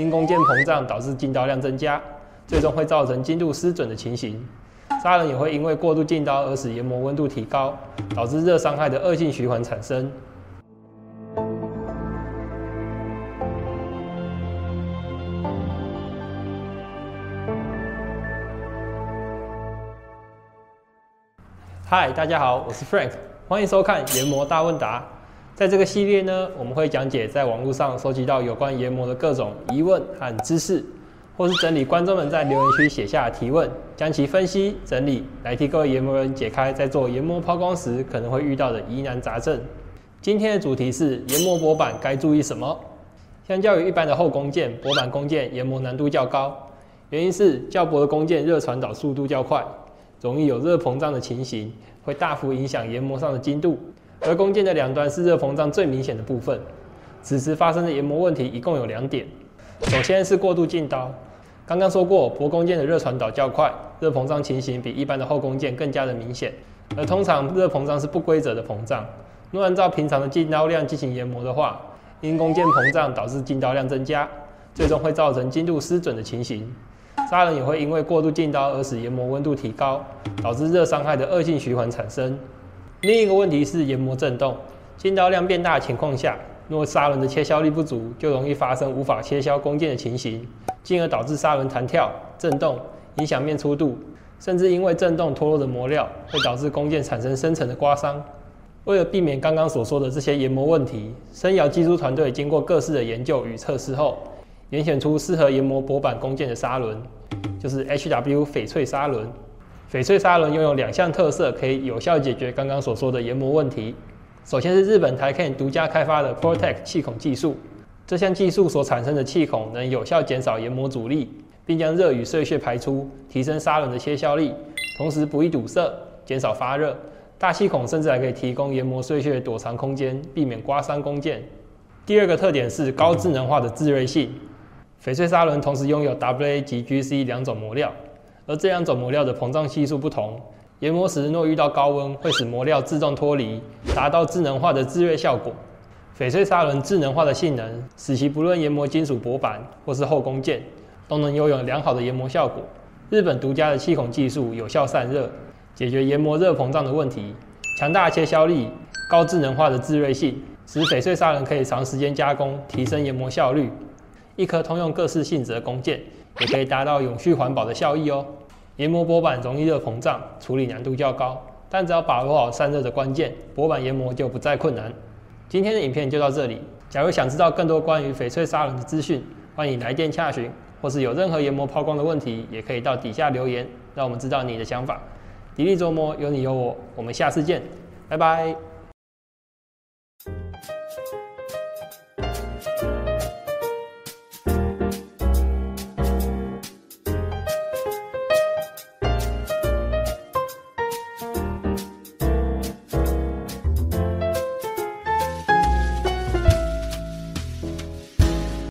因弓箭膨胀导致进刀量增加，最终会造成精度失准的情形。砂轮也会因为过度进刀而使研磨温度提高，导致热伤害的恶性循环产生。嗨，大家好，我是 Frank，欢迎收看研磨大问答。在这个系列呢，我们会讲解在网络上收集到有关研磨的各种疑问和知识，或是整理观众们在留言区写下的提问，将其分析整理，来替各位研磨人解开在做研磨抛光时可能会遇到的疑难杂症。今天的主题是研磨薄板该注意什么？相较于一般的厚弓箭，薄板弓箭研磨难度较高，原因是较薄的弓箭热传导速度较快。容易有热膨胀的情形，会大幅影响研磨上的精度。而弓箭的两端是热膨胀最明显的部分。此时发生的研磨问题一共有两点。首先是过度进刀。刚刚说过，薄弓箭的热传导较快，热膨胀情形比一般的厚弓箭更加的明显。而通常热膨胀是不规则的膨胀。若按照平常的进刀量进行研磨的话，因弓箭膨胀导致进刀量增加，最终会造成精度失准的情形。砂轮也会因为过度进刀而使研磨温度提高，导致热伤害的恶性循环产生。另一个问题是研磨振动，进刀量变大的情况下，若砂轮的切削力不足，就容易发生无法切削弓箭的情形，进而导致砂轮弹跳、震动，影响面粗度，甚至因为震动脱落的磨料，会导致弓箭产生深层的刮伤。为了避免刚刚所说的这些研磨问题，生窑技术团队经过各式的研究与测试后，严选出适合研磨薄板弓箭的砂轮。就是 HW 翡翠砂轮。翡翠砂轮拥有两项特色，可以有效解决刚刚所说的研磨问题。首先是日本台 Ken 独家开发的 Protect 气孔技术，这项技术所产生的气孔能有效减少研磨阻力，并将热与碎屑排出，提升砂轮的切削力，同时不易堵塞，减少发热。大气孔甚至还可以提供研磨碎屑躲藏空间，避免刮伤弓箭。第二个特点是高智能化的自锐性。翡翠砂轮同时拥有 WA 及 GC 两种磨料，而这两种磨料的膨胀系数不同，研磨时若遇到高温，会使磨料自动脱离，达到智能化的自锐效果。翡翠砂轮智能化的性能，使其不论研磨金属薄板或是厚弓箭，都能拥有良好的研磨效果。日本独家的气孔技术有效散热，解决研磨热膨胀的问题。强大切削力、高智能化的自锐性，使翡翠砂轮可以长时间加工，提升研磨效率。一颗通用各式性质的弓箭，也可以达到永续环保的效益哦。研磨薄板容易热膨胀，处理难度较高，但只要把握好散热的关键，薄板研磨就不再困难。今天的影片就到这里，假如想知道更多关于翡翠砂轮的资讯，欢迎来电洽询；或是有任何研磨抛光的问题，也可以到底下留言，让我们知道你的想法。迪丽琢磨有你有我，我们下次见，拜拜。